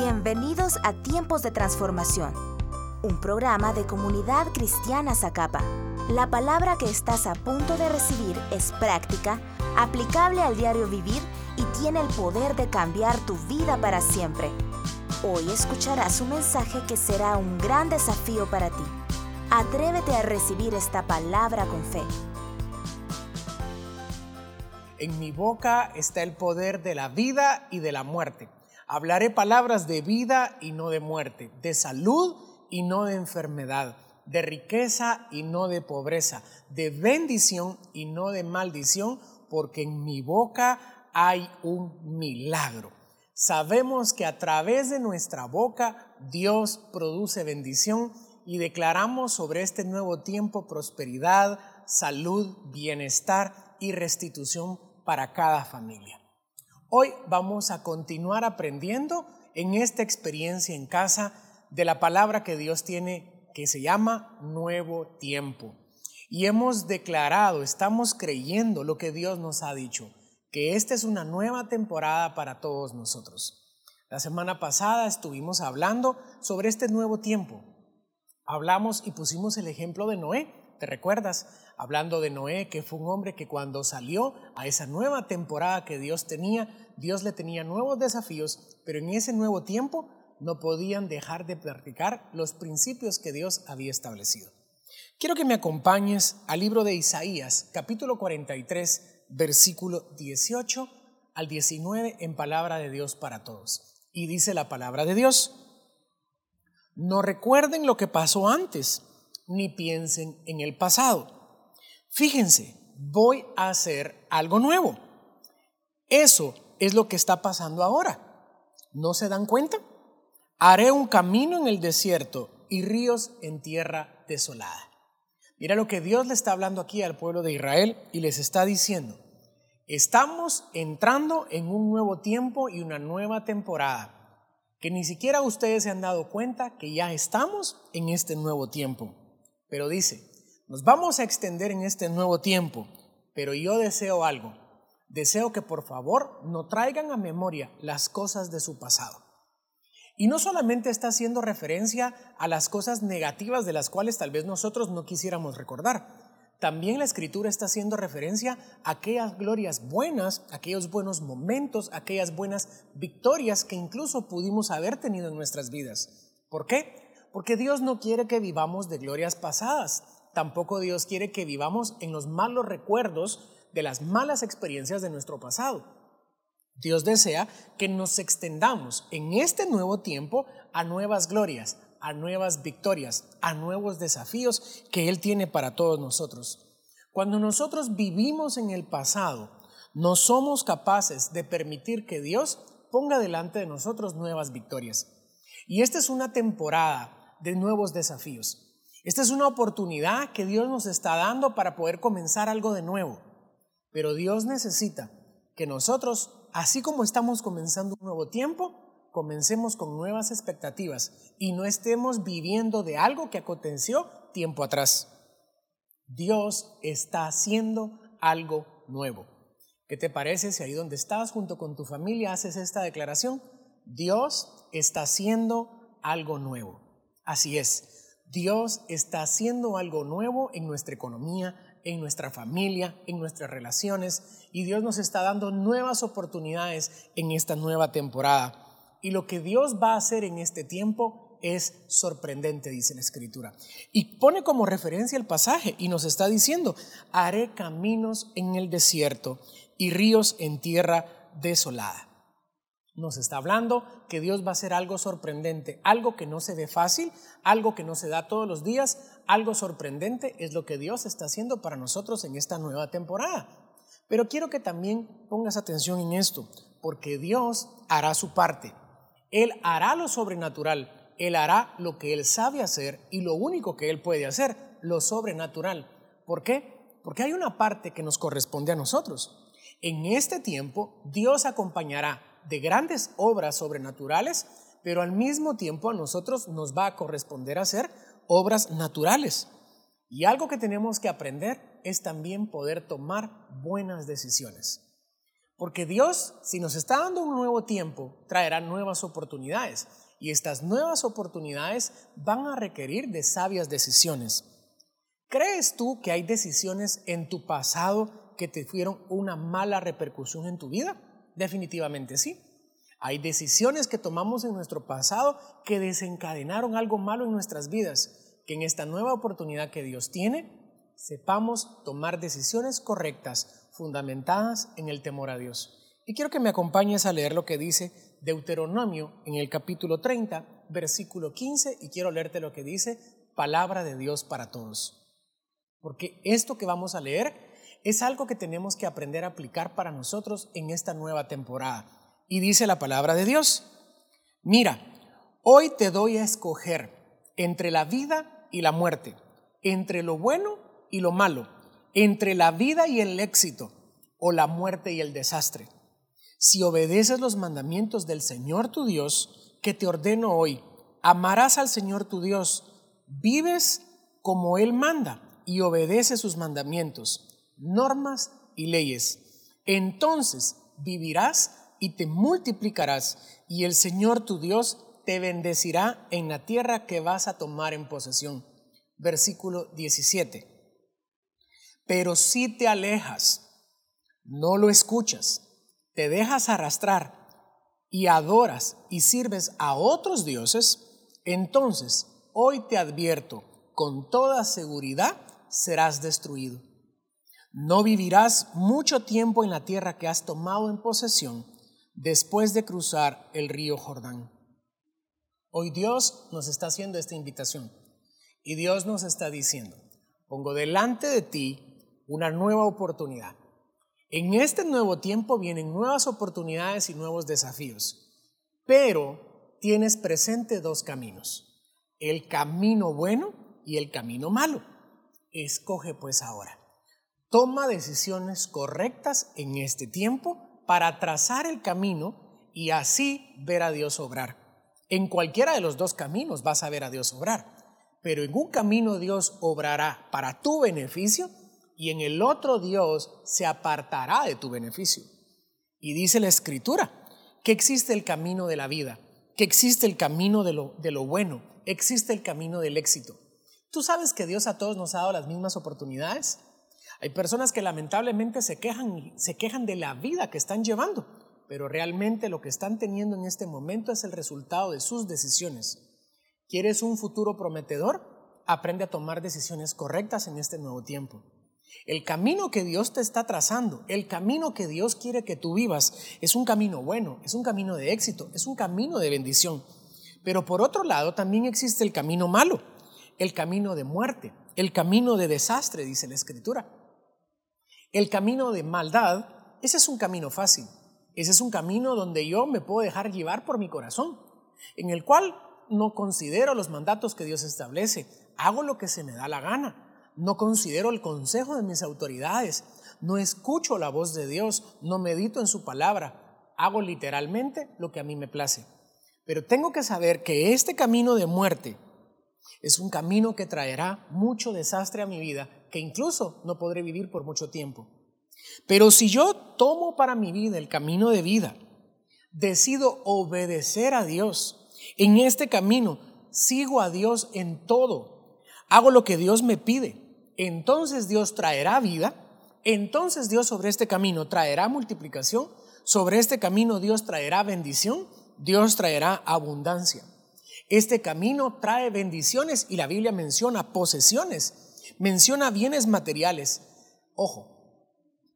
Bienvenidos a Tiempos de Transformación, un programa de comunidad cristiana Zacapa. La palabra que estás a punto de recibir es práctica, aplicable al diario vivir y tiene el poder de cambiar tu vida para siempre. Hoy escucharás un mensaje que será un gran desafío para ti. Atrévete a recibir esta palabra con fe. En mi boca está el poder de la vida y de la muerte. Hablaré palabras de vida y no de muerte, de salud y no de enfermedad, de riqueza y no de pobreza, de bendición y no de maldición, porque en mi boca hay un milagro. Sabemos que a través de nuestra boca Dios produce bendición y declaramos sobre este nuevo tiempo prosperidad, salud, bienestar y restitución para cada familia. Hoy vamos a continuar aprendiendo en esta experiencia en casa de la palabra que Dios tiene que se llama nuevo tiempo. Y hemos declarado, estamos creyendo lo que Dios nos ha dicho, que esta es una nueva temporada para todos nosotros. La semana pasada estuvimos hablando sobre este nuevo tiempo. Hablamos y pusimos el ejemplo de Noé, ¿te recuerdas? hablando de Noé, que fue un hombre que cuando salió a esa nueva temporada que Dios tenía, Dios le tenía nuevos desafíos, pero en ese nuevo tiempo no podían dejar de practicar los principios que Dios había establecido. Quiero que me acompañes al libro de Isaías, capítulo 43, versículo 18 al 19 en palabra de Dios para todos. Y dice la palabra de Dios, no recuerden lo que pasó antes, ni piensen en el pasado Fíjense, voy a hacer algo nuevo. Eso es lo que está pasando ahora. ¿No se dan cuenta? Haré un camino en el desierto y ríos en tierra desolada. Mira lo que Dios le está hablando aquí al pueblo de Israel y les está diciendo. Estamos entrando en un nuevo tiempo y una nueva temporada, que ni siquiera ustedes se han dado cuenta que ya estamos en este nuevo tiempo. Pero dice, nos vamos a extender en este nuevo tiempo, pero yo deseo algo. Deseo que por favor no traigan a memoria las cosas de su pasado. Y no solamente está haciendo referencia a las cosas negativas de las cuales tal vez nosotros no quisiéramos recordar. También la escritura está haciendo referencia a aquellas glorias buenas, aquellos buenos momentos, aquellas buenas victorias que incluso pudimos haber tenido en nuestras vidas. ¿Por qué? Porque Dios no quiere que vivamos de glorias pasadas tampoco Dios quiere que vivamos en los malos recuerdos de las malas experiencias de nuestro pasado. Dios desea que nos extendamos en este nuevo tiempo a nuevas glorias, a nuevas victorias, a nuevos desafíos que Él tiene para todos nosotros. Cuando nosotros vivimos en el pasado, no somos capaces de permitir que Dios ponga delante de nosotros nuevas victorias. Y esta es una temporada de nuevos desafíos. Esta es una oportunidad que Dios nos está dando para poder comenzar algo de nuevo. Pero Dios necesita que nosotros, así como estamos comenzando un nuevo tiempo, comencemos con nuevas expectativas y no estemos viviendo de algo que aconteció tiempo atrás. Dios está haciendo algo nuevo. ¿Qué te parece si ahí donde estás junto con tu familia haces esta declaración? Dios está haciendo algo nuevo. Así es. Dios está haciendo algo nuevo en nuestra economía, en nuestra familia, en nuestras relaciones y Dios nos está dando nuevas oportunidades en esta nueva temporada. Y lo que Dios va a hacer en este tiempo es sorprendente, dice la escritura. Y pone como referencia el pasaje y nos está diciendo, haré caminos en el desierto y ríos en tierra desolada nos está hablando que Dios va a hacer algo sorprendente, algo que no se ve fácil, algo que no se da todos los días, algo sorprendente es lo que Dios está haciendo para nosotros en esta nueva temporada. Pero quiero que también pongas atención en esto, porque Dios hará su parte. Él hará lo sobrenatural, Él hará lo que Él sabe hacer y lo único que Él puede hacer, lo sobrenatural. ¿Por qué? Porque hay una parte que nos corresponde a nosotros. En este tiempo, Dios acompañará de grandes obras sobrenaturales, pero al mismo tiempo a nosotros nos va a corresponder hacer obras naturales. Y algo que tenemos que aprender es también poder tomar buenas decisiones. Porque Dios, si nos está dando un nuevo tiempo, traerá nuevas oportunidades. Y estas nuevas oportunidades van a requerir de sabias decisiones. ¿Crees tú que hay decisiones en tu pasado que te tuvieron una mala repercusión en tu vida? Definitivamente sí. Hay decisiones que tomamos en nuestro pasado que desencadenaron algo malo en nuestras vidas, que en esta nueva oportunidad que Dios tiene, sepamos tomar decisiones correctas, fundamentadas en el temor a Dios. Y quiero que me acompañes a leer lo que dice Deuteronomio en el capítulo 30, versículo 15, y quiero leerte lo que dice palabra de Dios para todos. Porque esto que vamos a leer es algo que tenemos que aprender a aplicar para nosotros en esta nueva temporada. Y dice la palabra de Dios, mira, hoy te doy a escoger entre la vida y la muerte, entre lo bueno y lo malo, entre la vida y el éxito, o la muerte y el desastre. Si obedeces los mandamientos del Señor tu Dios, que te ordeno hoy, amarás al Señor tu Dios, vives como Él manda y obedeces sus mandamientos, normas y leyes. Entonces vivirás y te multiplicarás, y el Señor tu Dios te bendecirá en la tierra que vas a tomar en posesión. Versículo 17. Pero si te alejas, no lo escuchas, te dejas arrastrar y adoras y sirves a otros dioses, entonces hoy te advierto, con toda seguridad serás destruido. No vivirás mucho tiempo en la tierra que has tomado en posesión después de cruzar el río Jordán. Hoy Dios nos está haciendo esta invitación y Dios nos está diciendo, pongo delante de ti una nueva oportunidad. En este nuevo tiempo vienen nuevas oportunidades y nuevos desafíos, pero tienes presente dos caminos, el camino bueno y el camino malo. Escoge pues ahora. Toma decisiones correctas en este tiempo para trazar el camino y así ver a Dios obrar. En cualquiera de los dos caminos vas a ver a Dios obrar, pero en un camino Dios obrará para tu beneficio y en el otro Dios se apartará de tu beneficio. Y dice la escritura que existe el camino de la vida, que existe el camino de lo, de lo bueno, existe el camino del éxito. ¿Tú sabes que Dios a todos nos ha dado las mismas oportunidades? Hay personas que lamentablemente se quejan, se quejan de la vida que están llevando, pero realmente lo que están teniendo en este momento es el resultado de sus decisiones. ¿Quieres un futuro prometedor? Aprende a tomar decisiones correctas en este nuevo tiempo. El camino que Dios te está trazando, el camino que Dios quiere que tú vivas, es un camino bueno, es un camino de éxito, es un camino de bendición. Pero por otro lado también existe el camino malo, el camino de muerte, el camino de desastre, dice la Escritura. El camino de maldad, ese es un camino fácil. Ese es un camino donde yo me puedo dejar llevar por mi corazón, en el cual no considero los mandatos que Dios establece, hago lo que se me da la gana, no considero el consejo de mis autoridades, no escucho la voz de Dios, no medito en su palabra, hago literalmente lo que a mí me place. Pero tengo que saber que este camino de muerte es un camino que traerá mucho desastre a mi vida que incluso no podré vivir por mucho tiempo. Pero si yo tomo para mi vida el camino de vida, decido obedecer a Dios, en este camino sigo a Dios en todo, hago lo que Dios me pide, entonces Dios traerá vida, entonces Dios sobre este camino traerá multiplicación, sobre este camino Dios traerá bendición, Dios traerá abundancia. Este camino trae bendiciones y la Biblia menciona posesiones menciona bienes materiales. Ojo,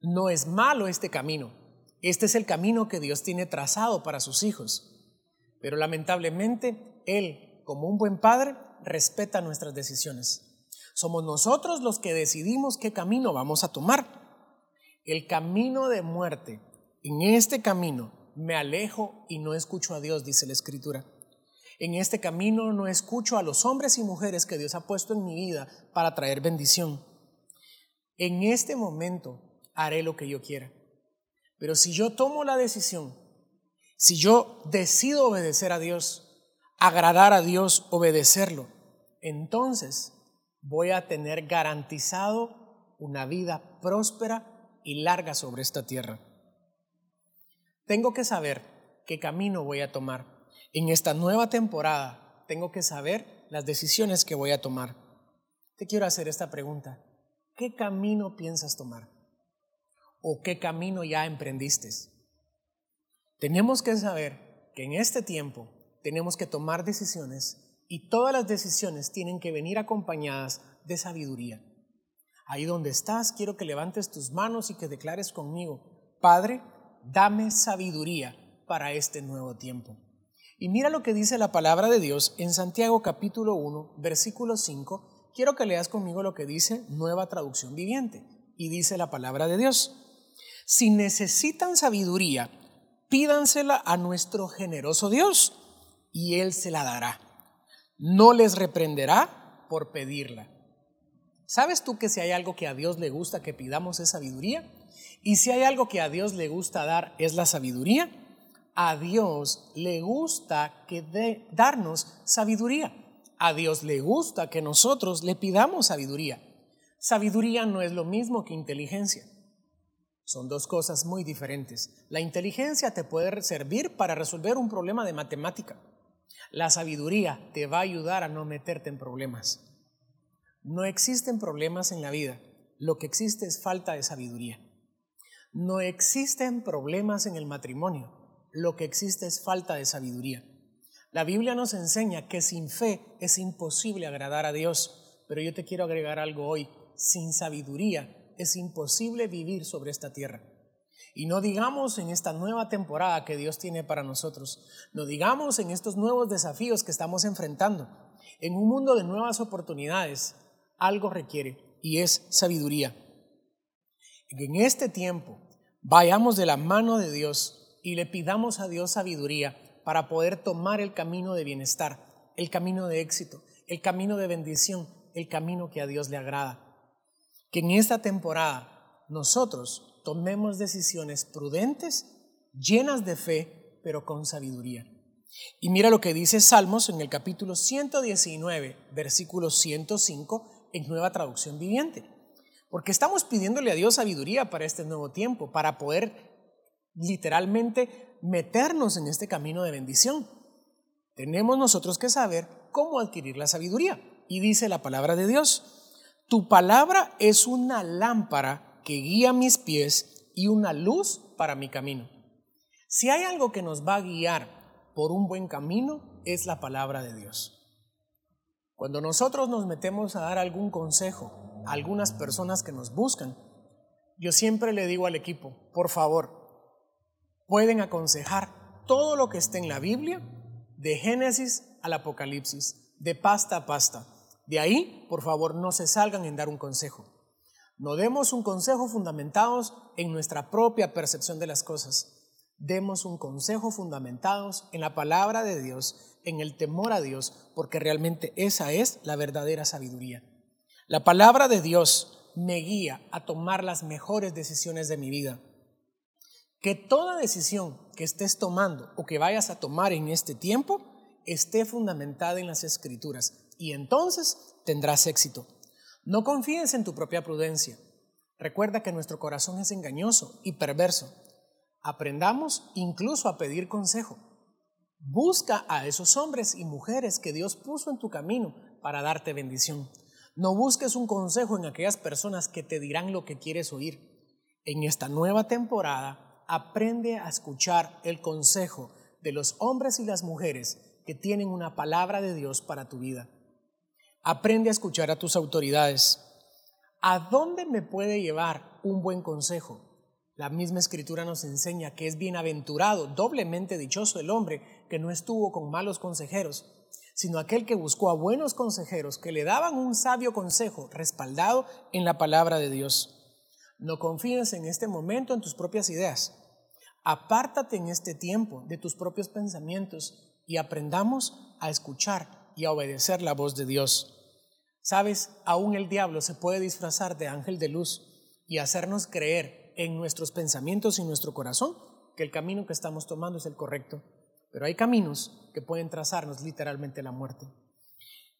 no es malo este camino. Este es el camino que Dios tiene trazado para sus hijos. Pero lamentablemente, Él, como un buen padre, respeta nuestras decisiones. Somos nosotros los que decidimos qué camino vamos a tomar. El camino de muerte. En este camino me alejo y no escucho a Dios, dice la Escritura. En este camino no escucho a los hombres y mujeres que Dios ha puesto en mi vida para traer bendición. En este momento haré lo que yo quiera. Pero si yo tomo la decisión, si yo decido obedecer a Dios, agradar a Dios, obedecerlo, entonces voy a tener garantizado una vida próspera y larga sobre esta tierra. Tengo que saber qué camino voy a tomar. En esta nueva temporada tengo que saber las decisiones que voy a tomar. Te quiero hacer esta pregunta. ¿Qué camino piensas tomar? ¿O qué camino ya emprendiste? Tenemos que saber que en este tiempo tenemos que tomar decisiones y todas las decisiones tienen que venir acompañadas de sabiduría. Ahí donde estás, quiero que levantes tus manos y que declares conmigo, Padre, dame sabiduría para este nuevo tiempo. Y mira lo que dice la palabra de Dios en Santiago capítulo 1, versículo 5. Quiero que leas conmigo lo que dice Nueva Traducción Viviente. Y dice la palabra de Dios. Si necesitan sabiduría, pídansela a nuestro generoso Dios y Él se la dará. No les reprenderá por pedirla. ¿Sabes tú que si hay algo que a Dios le gusta que pidamos es sabiduría? Y si hay algo que a Dios le gusta dar es la sabiduría a Dios le gusta que darnos sabiduría. A Dios le gusta que nosotros le pidamos sabiduría. Sabiduría no es lo mismo que inteligencia. Son dos cosas muy diferentes. La inteligencia te puede servir para resolver un problema de matemática. La sabiduría te va a ayudar a no meterte en problemas. No existen problemas en la vida. Lo que existe es falta de sabiduría. No existen problemas en el matrimonio lo que existe es falta de sabiduría. La Biblia nos enseña que sin fe es imposible agradar a Dios, pero yo te quiero agregar algo hoy. Sin sabiduría es imposible vivir sobre esta tierra. Y no digamos en esta nueva temporada que Dios tiene para nosotros, no digamos en estos nuevos desafíos que estamos enfrentando. En un mundo de nuevas oportunidades, algo requiere y es sabiduría. En este tiempo vayamos de la mano de Dios y le pidamos a Dios sabiduría para poder tomar el camino de bienestar, el camino de éxito, el camino de bendición, el camino que a Dios le agrada. Que en esta temporada nosotros tomemos decisiones prudentes, llenas de fe, pero con sabiduría. Y mira lo que dice Salmos en el capítulo 119, versículo 105, en nueva traducción viviente. Porque estamos pidiéndole a Dios sabiduría para este nuevo tiempo, para poder literalmente meternos en este camino de bendición. Tenemos nosotros que saber cómo adquirir la sabiduría. Y dice la palabra de Dios, tu palabra es una lámpara que guía mis pies y una luz para mi camino. Si hay algo que nos va a guiar por un buen camino, es la palabra de Dios. Cuando nosotros nos metemos a dar algún consejo a algunas personas que nos buscan, yo siempre le digo al equipo, por favor, pueden aconsejar todo lo que esté en la Biblia, de Génesis al Apocalipsis, de pasta a pasta. De ahí, por favor, no se salgan en dar un consejo. No demos un consejo fundamentados en nuestra propia percepción de las cosas. Demos un consejo fundamentados en la palabra de Dios, en el temor a Dios, porque realmente esa es la verdadera sabiduría. La palabra de Dios me guía a tomar las mejores decisiones de mi vida que toda decisión que estés tomando o que vayas a tomar en este tiempo esté fundamentada en las escrituras y entonces tendrás éxito. No confíes en tu propia prudencia. Recuerda que nuestro corazón es engañoso y perverso. Aprendamos incluso a pedir consejo. Busca a esos hombres y mujeres que Dios puso en tu camino para darte bendición. No busques un consejo en aquellas personas que te dirán lo que quieres oír. En esta nueva temporada, aprende a escuchar el consejo de los hombres y las mujeres que tienen una palabra de Dios para tu vida. Aprende a escuchar a tus autoridades. ¿A dónde me puede llevar un buen consejo? La misma escritura nos enseña que es bienaventurado, doblemente dichoso el hombre que no estuvo con malos consejeros, sino aquel que buscó a buenos consejeros que le daban un sabio consejo respaldado en la palabra de Dios. No confíes en este momento en tus propias ideas. Apártate en este tiempo de tus propios pensamientos y aprendamos a escuchar y a obedecer la voz de Dios. Sabes, aún el diablo se puede disfrazar de ángel de luz y hacernos creer en nuestros pensamientos y nuestro corazón que el camino que estamos tomando es el correcto. Pero hay caminos que pueden trazarnos literalmente la muerte.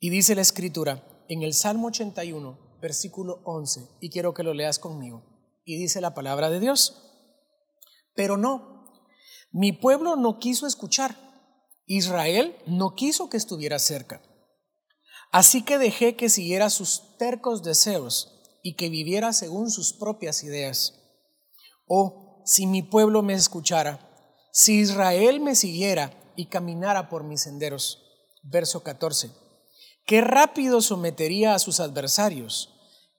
Y dice la escritura en el Salmo 81, versículo 11, y quiero que lo leas conmigo. Y dice la palabra de Dios. Pero no, Mi pueblo no quiso escuchar. Israel no quiso que estuviera cerca. Así que dejé que siguiera sus tercos deseos y que viviera según sus propias ideas. Oh, si mi pueblo me escuchara, si Israel me siguiera y caminara por mis senderos. Verso 14. Qué rápido sometería a sus adversarios,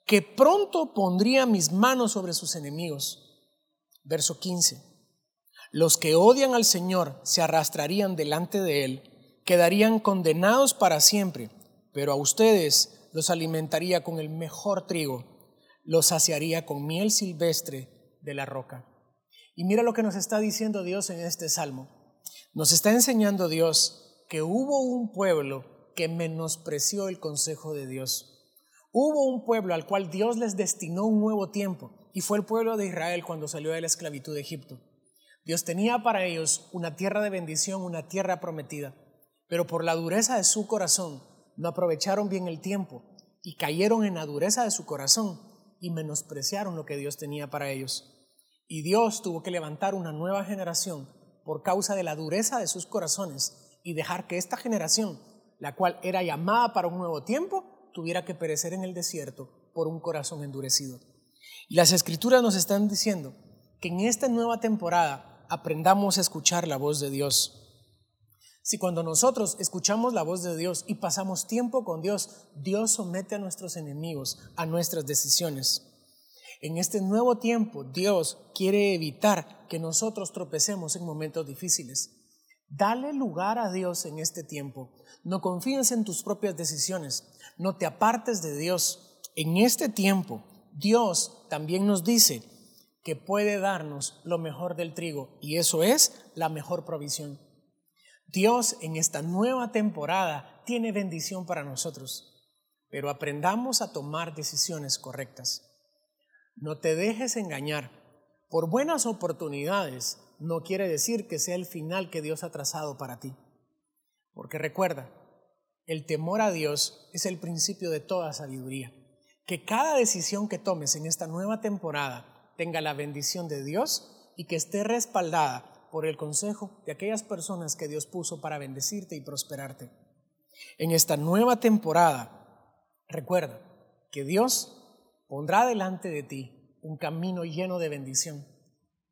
que pronto pondría mis manos sobre sus enemigos. Verso 15. Los que odian al Señor se arrastrarían delante de Él, quedarían condenados para siempre pero a ustedes los alimentaría con el mejor trigo, los saciaría con miel silvestre de la roca. Y mira lo que nos está diciendo Dios en este salmo. Nos está enseñando Dios que hubo un pueblo que menospreció el consejo de Dios. Hubo un pueblo al cual Dios les destinó un nuevo tiempo y fue el pueblo de Israel cuando salió de la esclavitud de Egipto. Dios tenía para ellos una tierra de bendición, una tierra prometida, pero por la dureza de su corazón no aprovecharon bien el tiempo y cayeron en la dureza de su corazón y menospreciaron lo que Dios tenía para ellos. Y Dios tuvo que levantar una nueva generación por causa de la dureza de sus corazones y dejar que esta generación, la cual era llamada para un nuevo tiempo, tuviera que perecer en el desierto por un corazón endurecido. Y las escrituras nos están diciendo que en esta nueva temporada aprendamos a escuchar la voz de Dios si cuando nosotros escuchamos la voz de Dios y pasamos tiempo con Dios, Dios somete a nuestros enemigos a nuestras decisiones. En este nuevo tiempo, Dios quiere evitar que nosotros tropecemos en momentos difíciles. Dale lugar a Dios en este tiempo. No confíes en tus propias decisiones. No te apartes de Dios. En este tiempo, Dios también nos dice que puede darnos lo mejor del trigo y eso es la mejor provisión. Dios en esta nueva temporada tiene bendición para nosotros, pero aprendamos a tomar decisiones correctas. No te dejes engañar. Por buenas oportunidades no quiere decir que sea el final que Dios ha trazado para ti. Porque recuerda, el temor a Dios es el principio de toda sabiduría. Que cada decisión que tomes en esta nueva temporada tenga la bendición de Dios y que esté respaldada por el consejo de aquellas personas que Dios puso para bendecirte y prosperarte. En esta nueva temporada, recuerda que Dios pondrá delante de ti un camino lleno de bendición,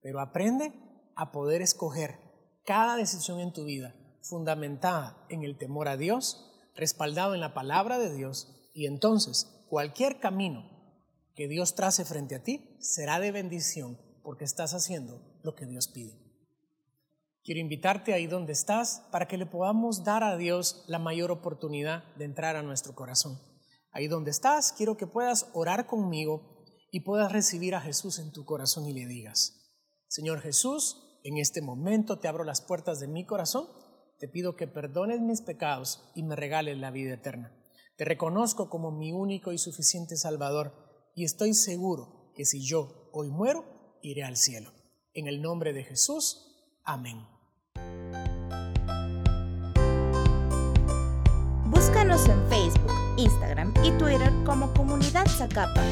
pero aprende a poder escoger cada decisión en tu vida fundamentada en el temor a Dios, respaldado en la palabra de Dios, y entonces cualquier camino que Dios trace frente a ti será de bendición porque estás haciendo lo que Dios pide. Quiero invitarte ahí donde estás para que le podamos dar a Dios la mayor oportunidad de entrar a nuestro corazón. Ahí donde estás, quiero que puedas orar conmigo y puedas recibir a Jesús en tu corazón y le digas, Señor Jesús, en este momento te abro las puertas de mi corazón, te pido que perdones mis pecados y me regales la vida eterna. Te reconozco como mi único y suficiente Salvador y estoy seguro que si yo hoy muero, iré al cielo. En el nombre de Jesús, amén. Búscanos en Facebook, Instagram y Twitter como Comunidad Zacapa.